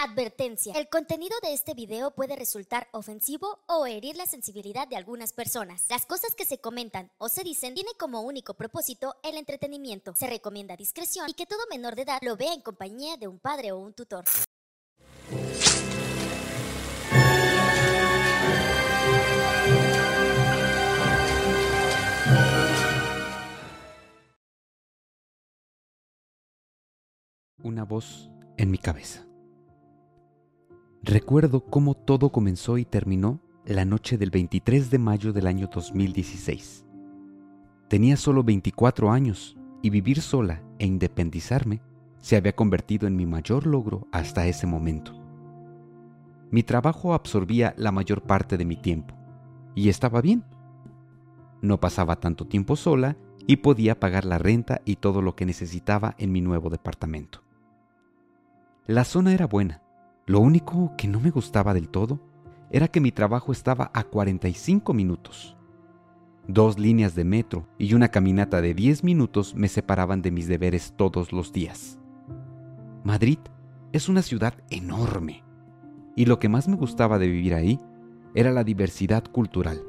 Advertencia. El contenido de este video puede resultar ofensivo o herir la sensibilidad de algunas personas. Las cosas que se comentan o se dicen tienen como único propósito el entretenimiento. Se recomienda discreción y que todo menor de edad lo vea en compañía de un padre o un tutor. Una voz en mi cabeza. Recuerdo cómo todo comenzó y terminó la noche del 23 de mayo del año 2016. Tenía solo 24 años y vivir sola e independizarme se había convertido en mi mayor logro hasta ese momento. Mi trabajo absorbía la mayor parte de mi tiempo y estaba bien. No pasaba tanto tiempo sola y podía pagar la renta y todo lo que necesitaba en mi nuevo departamento. La zona era buena. Lo único que no me gustaba del todo era que mi trabajo estaba a 45 minutos. Dos líneas de metro y una caminata de 10 minutos me separaban de mis deberes todos los días. Madrid es una ciudad enorme y lo que más me gustaba de vivir ahí era la diversidad cultural,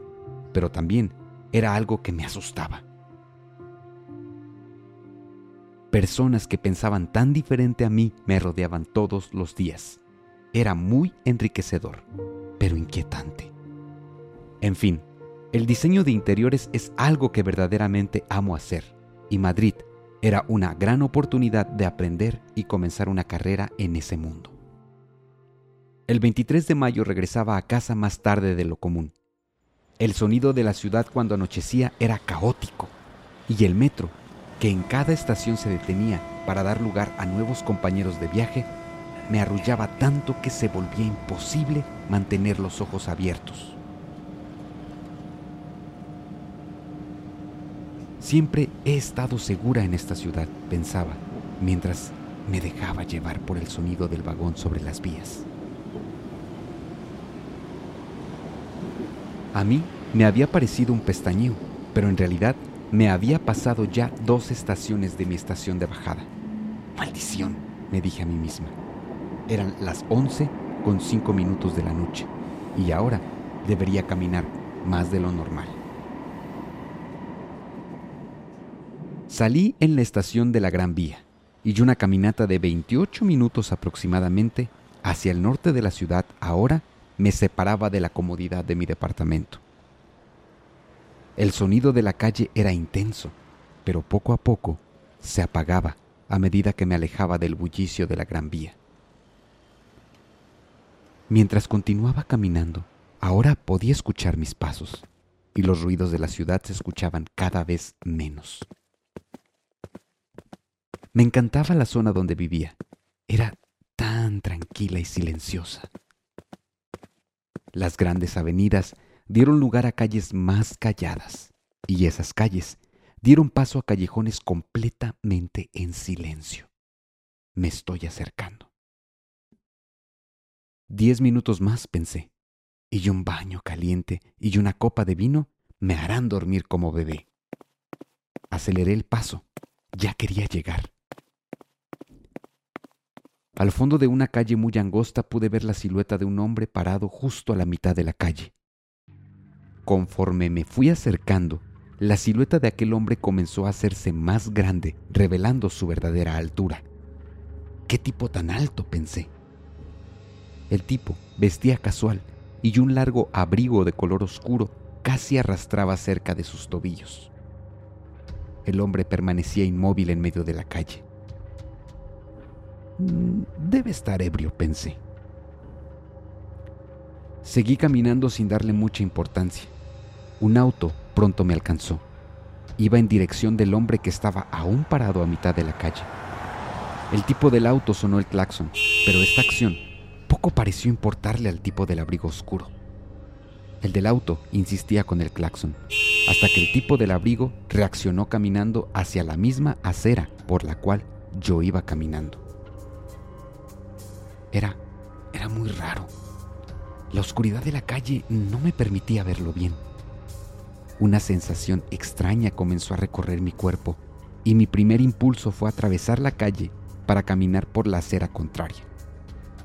pero también era algo que me asustaba. Personas que pensaban tan diferente a mí me rodeaban todos los días. Era muy enriquecedor, pero inquietante. En fin, el diseño de interiores es algo que verdaderamente amo hacer, y Madrid era una gran oportunidad de aprender y comenzar una carrera en ese mundo. El 23 de mayo regresaba a casa más tarde de lo común. El sonido de la ciudad cuando anochecía era caótico, y el metro que en cada estación se detenía para dar lugar a nuevos compañeros de viaje, me arrullaba tanto que se volvía imposible mantener los ojos abiertos. Siempre he estado segura en esta ciudad, pensaba, mientras me dejaba llevar por el sonido del vagón sobre las vías. A mí me había parecido un pestañeo, pero en realidad me había pasado ya dos estaciones de mi estación de bajada. Maldición, me dije a mí misma. Eran las 11 con 5 minutos de la noche y ahora debería caminar más de lo normal. Salí en la estación de la Gran Vía y una caminata de 28 minutos aproximadamente hacia el norte de la ciudad ahora me separaba de la comodidad de mi departamento. El sonido de la calle era intenso, pero poco a poco se apagaba a medida que me alejaba del bullicio de la Gran Vía. Mientras continuaba caminando, ahora podía escuchar mis pasos y los ruidos de la ciudad se escuchaban cada vez menos. Me encantaba la zona donde vivía. Era tan tranquila y silenciosa. Las grandes avenidas dieron lugar a calles más calladas, y esas calles dieron paso a callejones completamente en silencio. Me estoy acercando. Diez minutos más, pensé, y un baño caliente y una copa de vino me harán dormir como bebé. Aceleré el paso. Ya quería llegar. Al fondo de una calle muy angosta pude ver la silueta de un hombre parado justo a la mitad de la calle. Conforme me fui acercando, la silueta de aquel hombre comenzó a hacerse más grande, revelando su verdadera altura. ¿Qué tipo tan alto? pensé. El tipo vestía casual y un largo abrigo de color oscuro casi arrastraba cerca de sus tobillos. El hombre permanecía inmóvil en medio de la calle. Mm, debe estar ebrio, pensé. Seguí caminando sin darle mucha importancia. Un auto pronto me alcanzó. Iba en dirección del hombre que estaba aún parado a mitad de la calle. El tipo del auto sonó el claxon, pero esta acción poco pareció importarle al tipo del abrigo oscuro. El del auto insistía con el claxon, hasta que el tipo del abrigo reaccionó caminando hacia la misma acera por la cual yo iba caminando. Era, era muy raro. La oscuridad de la calle no me permitía verlo bien. Una sensación extraña comenzó a recorrer mi cuerpo y mi primer impulso fue atravesar la calle para caminar por la acera contraria.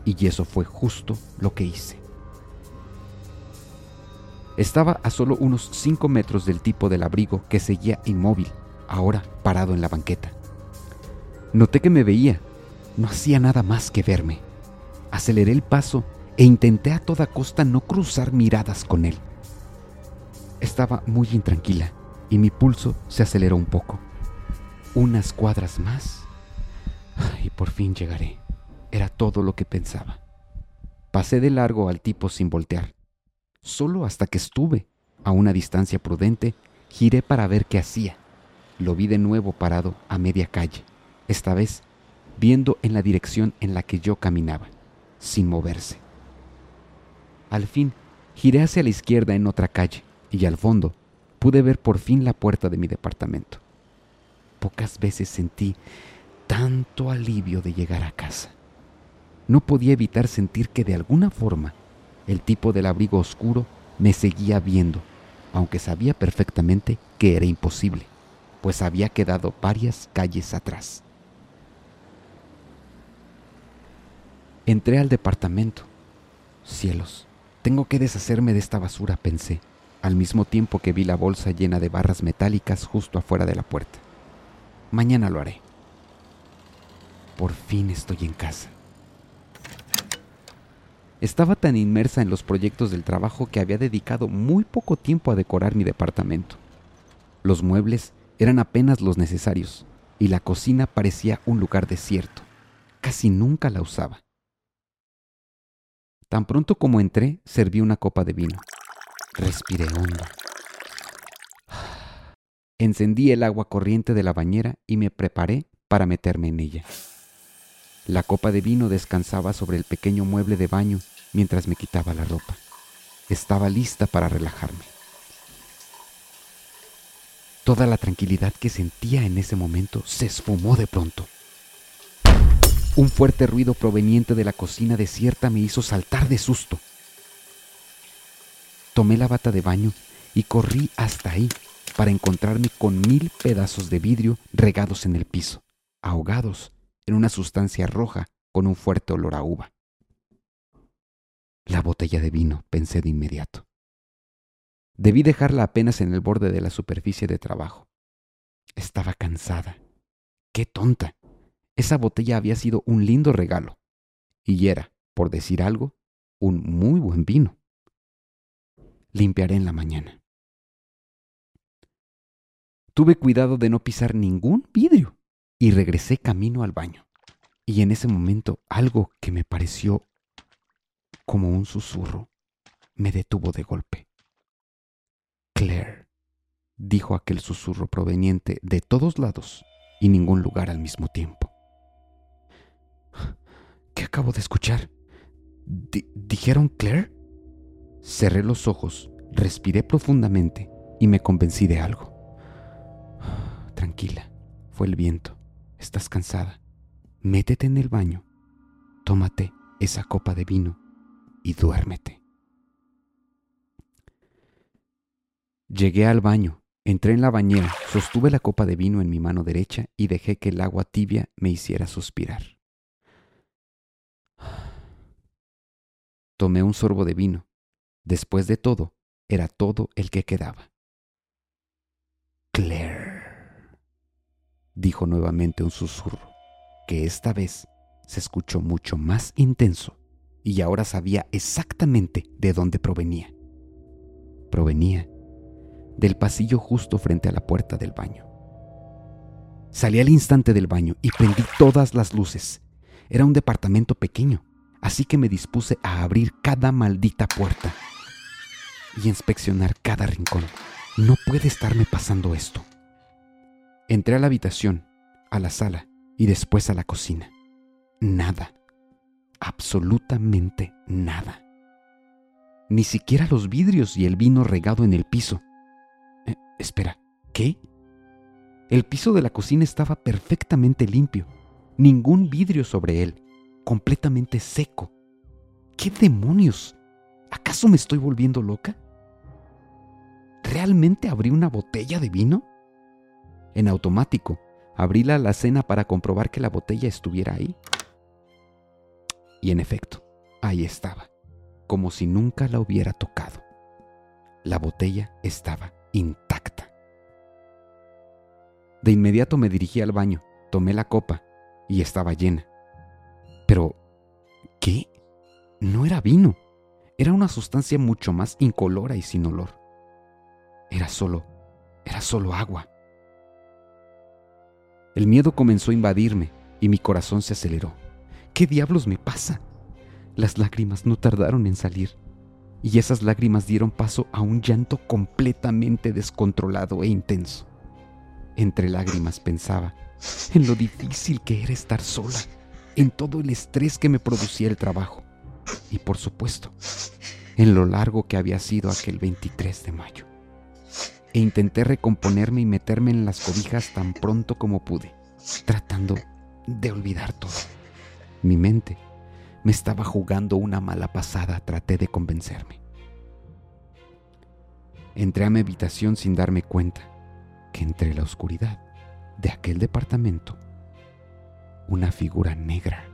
Y eso fue justo lo que hice. Estaba a solo unos 5 metros del tipo del abrigo que seguía inmóvil, ahora parado en la banqueta. Noté que me veía, no hacía nada más que verme. Aceleré el paso e intenté a toda costa no cruzar miradas con él. Estaba muy intranquila y mi pulso se aceleró un poco. Unas cuadras más y por fin llegaré. Era todo lo que pensaba. Pasé de largo al tipo sin voltear. Solo hasta que estuve a una distancia prudente, giré para ver qué hacía. Lo vi de nuevo parado a media calle, esta vez viendo en la dirección en la que yo caminaba, sin moverse. Al fin, giré hacia la izquierda en otra calle y al fondo pude ver por fin la puerta de mi departamento. Pocas veces sentí tanto alivio de llegar a casa no podía evitar sentir que de alguna forma el tipo del abrigo oscuro me seguía viendo, aunque sabía perfectamente que era imposible, pues había quedado varias calles atrás. Entré al departamento. Cielos, tengo que deshacerme de esta basura, pensé, al mismo tiempo que vi la bolsa llena de barras metálicas justo afuera de la puerta. Mañana lo haré. Por fin estoy en casa. Estaba tan inmersa en los proyectos del trabajo que había dedicado muy poco tiempo a decorar mi departamento. Los muebles eran apenas los necesarios y la cocina parecía un lugar desierto. Casi nunca la usaba. Tan pronto como entré, serví una copa de vino. Respiré hondo. Encendí el agua corriente de la bañera y me preparé para meterme en ella. La copa de vino descansaba sobre el pequeño mueble de baño mientras me quitaba la ropa. Estaba lista para relajarme. Toda la tranquilidad que sentía en ese momento se esfumó de pronto. Un fuerte ruido proveniente de la cocina desierta me hizo saltar de susto. Tomé la bata de baño y corrí hasta ahí para encontrarme con mil pedazos de vidrio regados en el piso, ahogados en una sustancia roja con un fuerte olor a uva. La botella de vino, pensé de inmediato. Debí dejarla apenas en el borde de la superficie de trabajo. Estaba cansada. ¡Qué tonta! Esa botella había sido un lindo regalo. Y era, por decir algo, un muy buen vino. Limpiaré en la mañana. Tuve cuidado de no pisar ningún vidrio y regresé camino al baño. Y en ese momento algo que me pareció como un susurro, me detuvo de golpe. Claire, dijo aquel susurro proveniente de todos lados y ningún lugar al mismo tiempo. ¿Qué acabo de escuchar? ¿Dijeron Claire? Cerré los ojos, respiré profundamente y me convencí de algo. Tranquila, fue el viento. Estás cansada. Métete en el baño. Tómate esa copa de vino y duérmete. Llegué al baño, entré en la bañera, sostuve la copa de vino en mi mano derecha y dejé que el agua tibia me hiciera suspirar. Tomé un sorbo de vino. Después de todo, era todo el que quedaba. Claire, dijo nuevamente un susurro, que esta vez se escuchó mucho más intenso y ahora sabía exactamente de dónde provenía. Provenía del pasillo justo frente a la puerta del baño. Salí al instante del baño y prendí todas las luces. Era un departamento pequeño, así que me dispuse a abrir cada maldita puerta y inspeccionar cada rincón. No puede estarme pasando esto. Entré a la habitación, a la sala y después a la cocina. Nada absolutamente nada. Ni siquiera los vidrios y el vino regado en el piso. Eh, espera, ¿qué? El piso de la cocina estaba perfectamente limpio, ningún vidrio sobre él, completamente seco. ¿Qué demonios? ¿Acaso me estoy volviendo loca? ¿Realmente abrí una botella de vino? En automático, abrí la alacena para comprobar que la botella estuviera ahí Y en efecto, ahí estaba, como si nunca la hubiera tocado. La botella estaba intacta. De inmediato me dirigí al baño, tomé la copa y estaba llena. Pero, ¿qué? No era vino. Era una sustancia mucho más incolora y sin olor. Era solo, era solo agua. El miedo comenzó a invadirme y mi corazón se aceleró. ¿Qué diablos me pasa? Las lágrimas no tardaron en salir y esas lágrimas dieron paso a un llanto completamente descontrolado e intenso. Entre lágrimas pensaba en lo difícil que era estar sola, en todo el estrés que me producía el trabajo y por supuesto en lo largo que había sido aquel 23 de mayo. E intenté recomponerme y meterme en las cobijas tan pronto como pude, tratando de olvidar todo. Mi mente me estaba jugando una mala pasada, traté de convencerme. Entré a mi habitación sin darme cuenta que entre la oscuridad de aquel departamento, una figura negra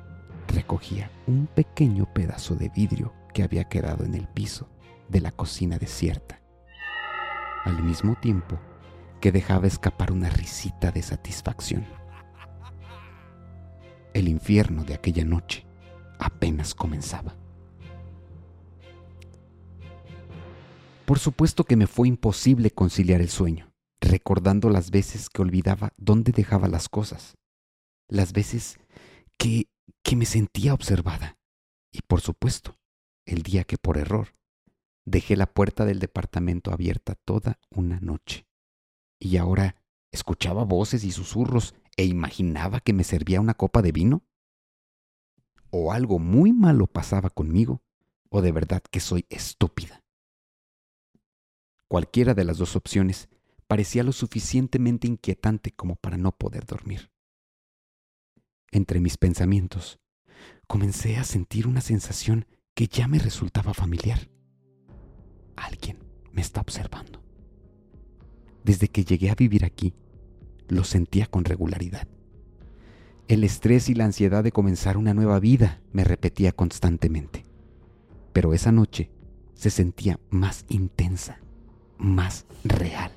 recogía un pequeño pedazo de vidrio que había quedado en el piso de la cocina desierta, al mismo tiempo que dejaba escapar una risita de satisfacción. El infierno de aquella noche apenas comenzaba. Por supuesto que me fue imposible conciliar el sueño, recordando las veces que olvidaba dónde dejaba las cosas, las veces que, que me sentía observada y por supuesto, el día que por error dejé la puerta del departamento abierta toda una noche. Y ahora escuchaba voces y susurros e imaginaba que me servía una copa de vino o algo muy malo pasaba conmigo, o de verdad que soy estúpida. Cualquiera de las dos opciones parecía lo suficientemente inquietante como para no poder dormir. Entre mis pensamientos, comencé a sentir una sensación que ya me resultaba familiar. Alguien me está observando. Desde que llegué a vivir aquí, lo sentía con regularidad. El estrés y la ansiedad de comenzar una nueva vida me repetía constantemente. Pero esa noche se sentía más intensa, más real.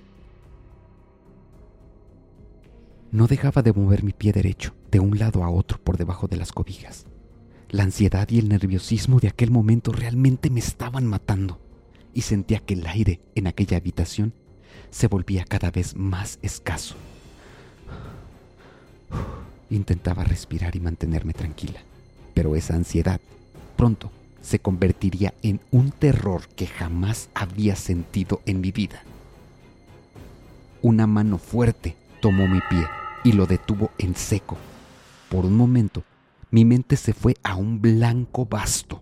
No dejaba de mover mi pie derecho de un lado a otro por debajo de las cobijas. La ansiedad y el nerviosismo de aquel momento realmente me estaban matando y sentía que el aire en aquella habitación se volvía cada vez más escaso. Intentaba respirar y mantenerme tranquila, pero esa ansiedad pronto se convertiría en un terror que jamás había sentido en mi vida. Una mano fuerte tomó mi pie y lo detuvo en seco. Por un momento, mi mente se fue a un blanco vasto,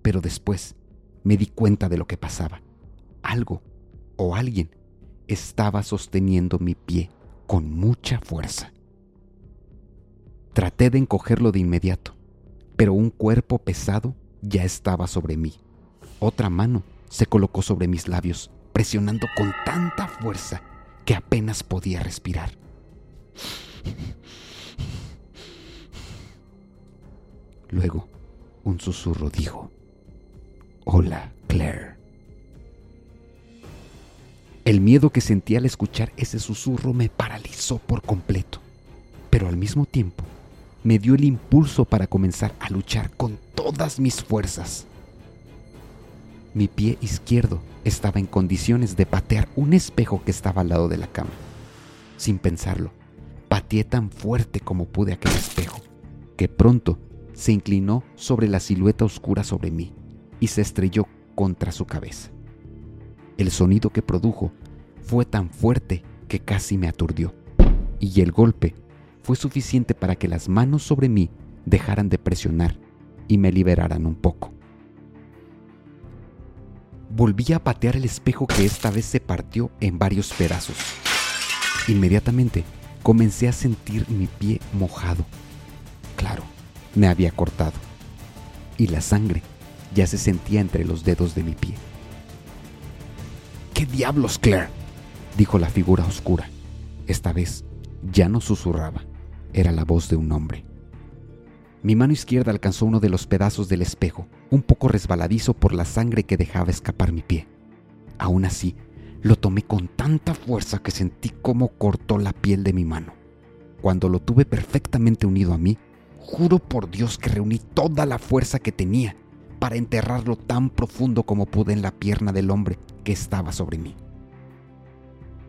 pero después me di cuenta de lo que pasaba. Algo o alguien estaba sosteniendo mi pie con mucha fuerza. Traté de encogerlo de inmediato, pero un cuerpo pesado ya estaba sobre mí. Otra mano se colocó sobre mis labios, presionando con tanta fuerza que apenas podía respirar. Luego, un susurro dijo, Hola, Claire. El miedo que sentí al escuchar ese susurro me paralizó por completo, pero al mismo tiempo me dio el impulso para comenzar a luchar con todas mis fuerzas. Mi pie izquierdo estaba en condiciones de patear un espejo que estaba al lado de la cama. Sin pensarlo, pateé tan fuerte como pude aquel espejo, que pronto se inclinó sobre la silueta oscura sobre mí y se estrelló contra su cabeza. El sonido que produjo fue tan fuerte que casi me aturdió, y el golpe fue suficiente para que las manos sobre mí dejaran de presionar y me liberaran un poco. Volví a patear el espejo que esta vez se partió en varios pedazos. Inmediatamente comencé a sentir mi pie mojado. Claro, me había cortado. Y la sangre ya se sentía entre los dedos de mi pie. ¿Qué diablos, Claire? dijo la figura oscura. Esta vez ya no susurraba era la voz de un hombre. Mi mano izquierda alcanzó uno de los pedazos del espejo, un poco resbaladizo por la sangre que dejaba escapar mi pie. Aún así, lo tomé con tanta fuerza que sentí cómo cortó la piel de mi mano. Cuando lo tuve perfectamente unido a mí, juro por Dios que reuní toda la fuerza que tenía para enterrarlo tan profundo como pude en la pierna del hombre que estaba sobre mí.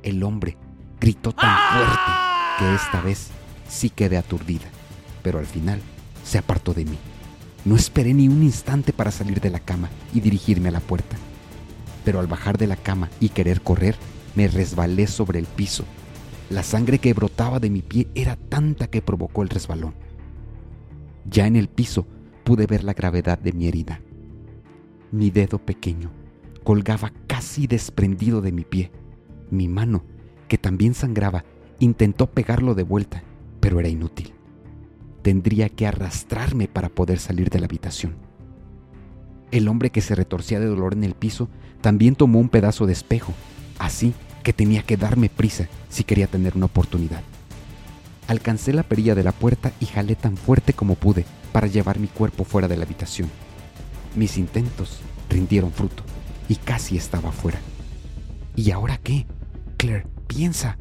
El hombre gritó tan fuerte que esta vez sí quedé aturdida, pero al final se apartó de mí. No esperé ni un instante para salir de la cama y dirigirme a la puerta pero al bajar de la cama y querer correr, me resbalé sobre el piso. La sangre que brotaba de mi pie era tanta que provocó el resbalón. Ya en el piso pude ver la gravedad de mi herida. Mi dedo pequeño colgaba casi desprendido de mi pie. Mi mano, que también sangraba, intentó pegarlo de vuelta, pero era inútil. Tendría que arrastrarme para poder salir de la habitación. El hombre que se retorcía de dolor en el piso también tomó un pedazo de espejo, así que tenía que darme prisa si quería tener una oportunidad. Alcancé la perilla de la puerta y jalé tan fuerte como pude para llevar mi cuerpo fuera de la habitación. Mis intentos rindieron fruto y casi estaba fuera. ¿Y ahora qué? Claire, piensa.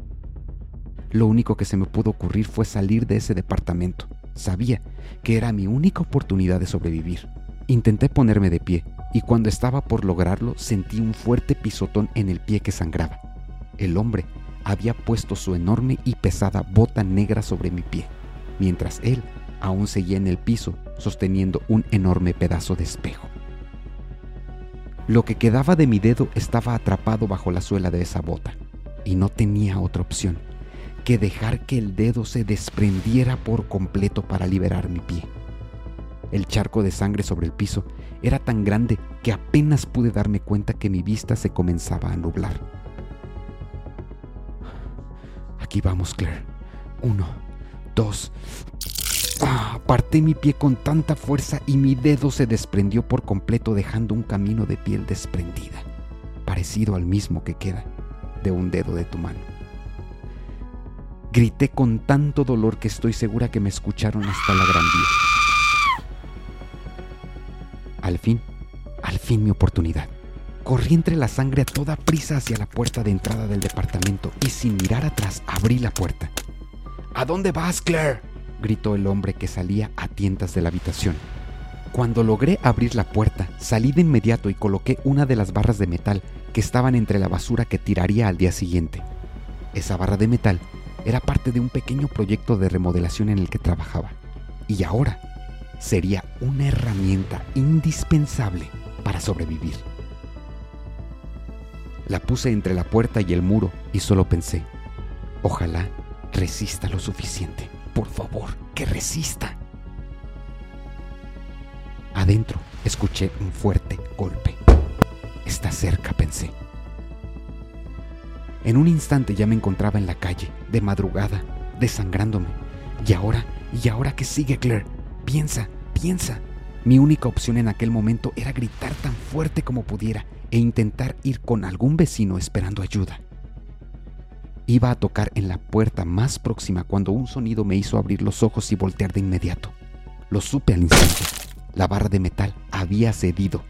Lo único que se me pudo ocurrir fue salir de ese departamento. Sabía que era mi única oportunidad de sobrevivir. Intenté ponerme de pie y cuando estaba por lograrlo sentí un fuerte pisotón en el pie que sangraba. El hombre había puesto su enorme y pesada bota negra sobre mi pie, mientras él aún seguía en el piso sosteniendo un enorme pedazo de espejo. Lo que quedaba de mi dedo estaba atrapado bajo la suela de esa bota, y no tenía otra opción que dejar que el dedo se desprendiera por completo para liberar mi pie. El charco de sangre sobre el piso era tan grande que apenas pude darme cuenta que mi vista se comenzaba a nublar. Aquí vamos, Claire. Uno, dos. Ah, aparté mi pie con tanta fuerza y mi dedo se desprendió por completo dejando un camino de piel desprendida, parecido al mismo que queda de un dedo de tu mano. Grité con tanto dolor que estoy segura que me escucharon hasta la gran vía. Al fin, al fin mi oportunidad. Corrí entre la sangre a toda prisa hacia la puerta de entrada del departamento y sin mirar atrás abrí la puerta. ¿A dónde vas, Claire? Gritó el hombre que salía a tientas de la habitación. Cuando logré abrir la puerta, salí de inmediato y coloqué una de las barras de metal que estaban entre la basura que tiraría al día siguiente. Esa barra de metal era parte de un pequeño proyecto de remodelación en el que trabajaba. Y ahora sería una herramienta indispensable para sobrevivir. La puse entre la puerta y el muro y solo pensé, ojalá resista lo suficiente. Por favor, que resista. Adentro escuché un fuerte golpe. Está cerca, pensé. En un instante ya me encontraba en la calle, de madrugada, desangrándome. ¿Y ahora? ¿Y ahora qué sigue, Claire? Piensa, piensa. Mi única opción en aquel momento era gritar tan fuerte como pudiera e intentar ir con algún vecino esperando ayuda. Iba a tocar en la puerta más próxima cuando un sonido me hizo abrir los ojos y voltear de inmediato. Lo supe al instante. La barra de metal había cedido.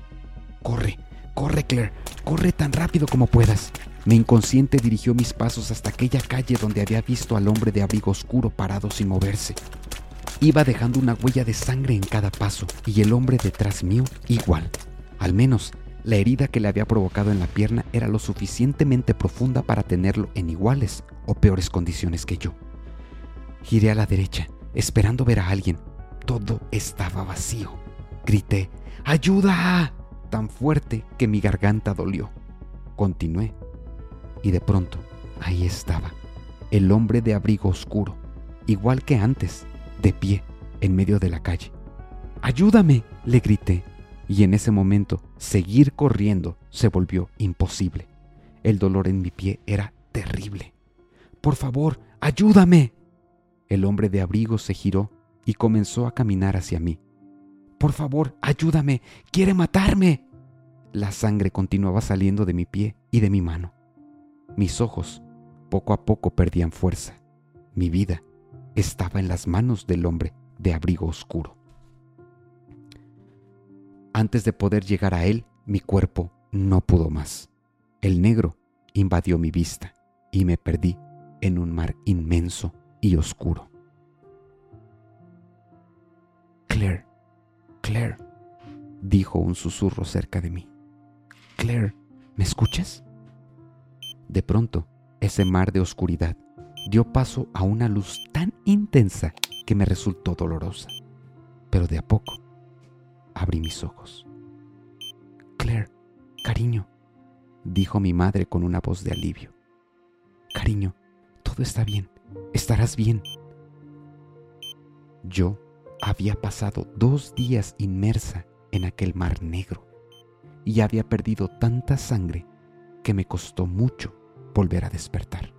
Corre, corre Claire, corre tan rápido como puedas. Mi inconsciente dirigió mis pasos hasta aquella calle donde había visto al hombre de abrigo oscuro parado sin moverse. Iba dejando una huella de sangre en cada paso y el hombre detrás mío igual. Al menos la herida que le había provocado en la pierna era lo suficientemente profunda para tenerlo en iguales o peores condiciones que yo. Giré a la derecha, esperando ver a alguien. Todo estaba vacío. Grité, ¡Ayuda! tan fuerte que mi garganta dolió. Continué y de pronto ahí estaba, el hombre de abrigo oscuro, igual que antes, de pie en medio de la calle. ¡Ayúdame! le grité, y en ese momento seguir corriendo se volvió imposible. El dolor en mi pie era terrible. Por favor, ayúdame. El hombre de abrigo se giró y comenzó a caminar hacia mí. Por favor, ayúdame. Quiere matarme. La sangre continuaba saliendo de mi pie y de mi mano. Mis ojos poco a poco perdían fuerza. Mi vida estaba en las manos del hombre de abrigo oscuro. Antes de poder llegar a él, mi cuerpo no pudo más. El negro invadió mi vista y me perdí en un mar inmenso y oscuro. Claire, Claire, dijo un susurro cerca de mí. Claire, ¿me escuchas? De pronto, ese mar de oscuridad dio paso a una luz tan intensa que me resultó dolorosa. Pero de a poco abrí mis ojos. Claire, cariño, dijo mi madre con una voz de alivio. Cariño, todo está bien, estarás bien. Yo había pasado dos días inmersa en aquel mar negro y había perdido tanta sangre que me costó mucho volver a despertar.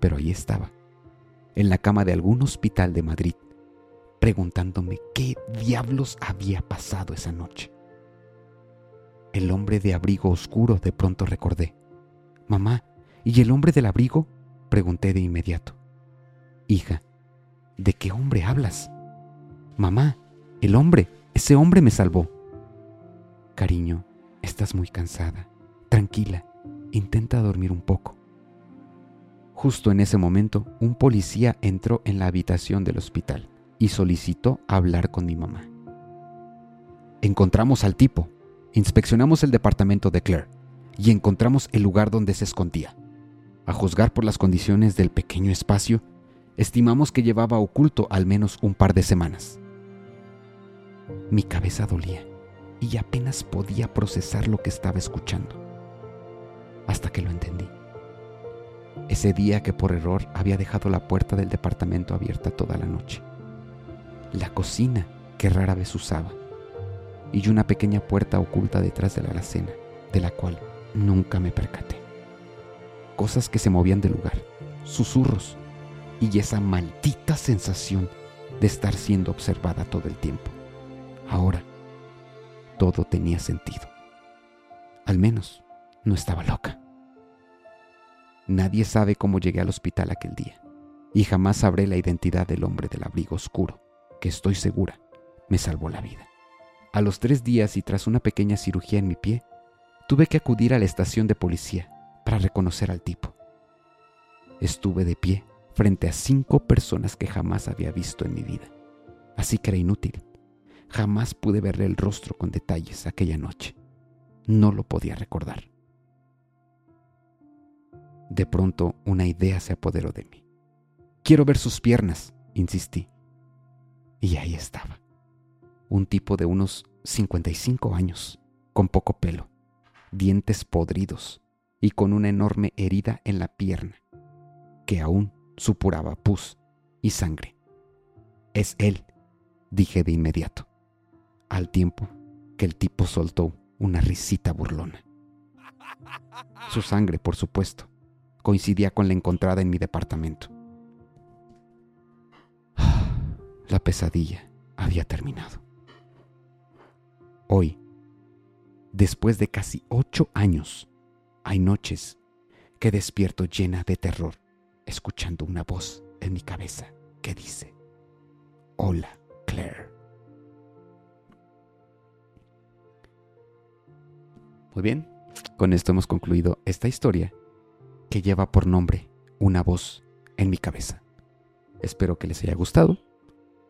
Pero ahí estaba, en la cama de algún hospital de Madrid, preguntándome qué diablos había pasado esa noche. El hombre de abrigo oscuro de pronto recordé. Mamá, ¿y el hombre del abrigo? Pregunté de inmediato. Hija, ¿de qué hombre hablas? Mamá, el hombre, ese hombre me salvó. Cariño, estás muy cansada. Tranquila, intenta dormir un poco. Justo en ese momento, un policía entró en la habitación del hospital y solicitó hablar con mi mamá. Encontramos al tipo, inspeccionamos el departamento de Claire y encontramos el lugar donde se escondía. A juzgar por las condiciones del pequeño espacio, estimamos que llevaba oculto al menos un par de semanas. Mi cabeza dolía y apenas podía procesar lo que estaba escuchando, hasta que lo entendí. Ese día que por error había dejado la puerta del departamento abierta toda la noche, la cocina que rara vez usaba, y una pequeña puerta oculta detrás de la alacena, de la cual nunca me percaté. Cosas que se movían del lugar, susurros y esa maldita sensación de estar siendo observada todo el tiempo. Ahora, todo tenía sentido. Al menos, no estaba loca. Nadie sabe cómo llegué al hospital aquel día, y jamás sabré la identidad del hombre del abrigo oscuro, que estoy segura me salvó la vida. A los tres días y tras una pequeña cirugía en mi pie, tuve que acudir a la estación de policía para reconocer al tipo. Estuve de pie frente a cinco personas que jamás había visto en mi vida, así que era inútil. Jamás pude verle el rostro con detalles aquella noche. No lo podía recordar. De pronto una idea se apoderó de mí. Quiero ver sus piernas, insistí. Y ahí estaba. Un tipo de unos 55 años, con poco pelo, dientes podridos y con una enorme herida en la pierna, que aún supuraba pus y sangre. Es él, dije de inmediato al tiempo que el tipo soltó una risita burlona. Su sangre, por supuesto, coincidía con la encontrada en mi departamento. La pesadilla había terminado. Hoy, después de casi ocho años, hay noches que despierto llena de terror, escuchando una voz en mi cabeza que dice, Hola, Claire. Muy bien, con esto hemos concluido esta historia que lleva por nombre Una voz en mi cabeza. Espero que les haya gustado.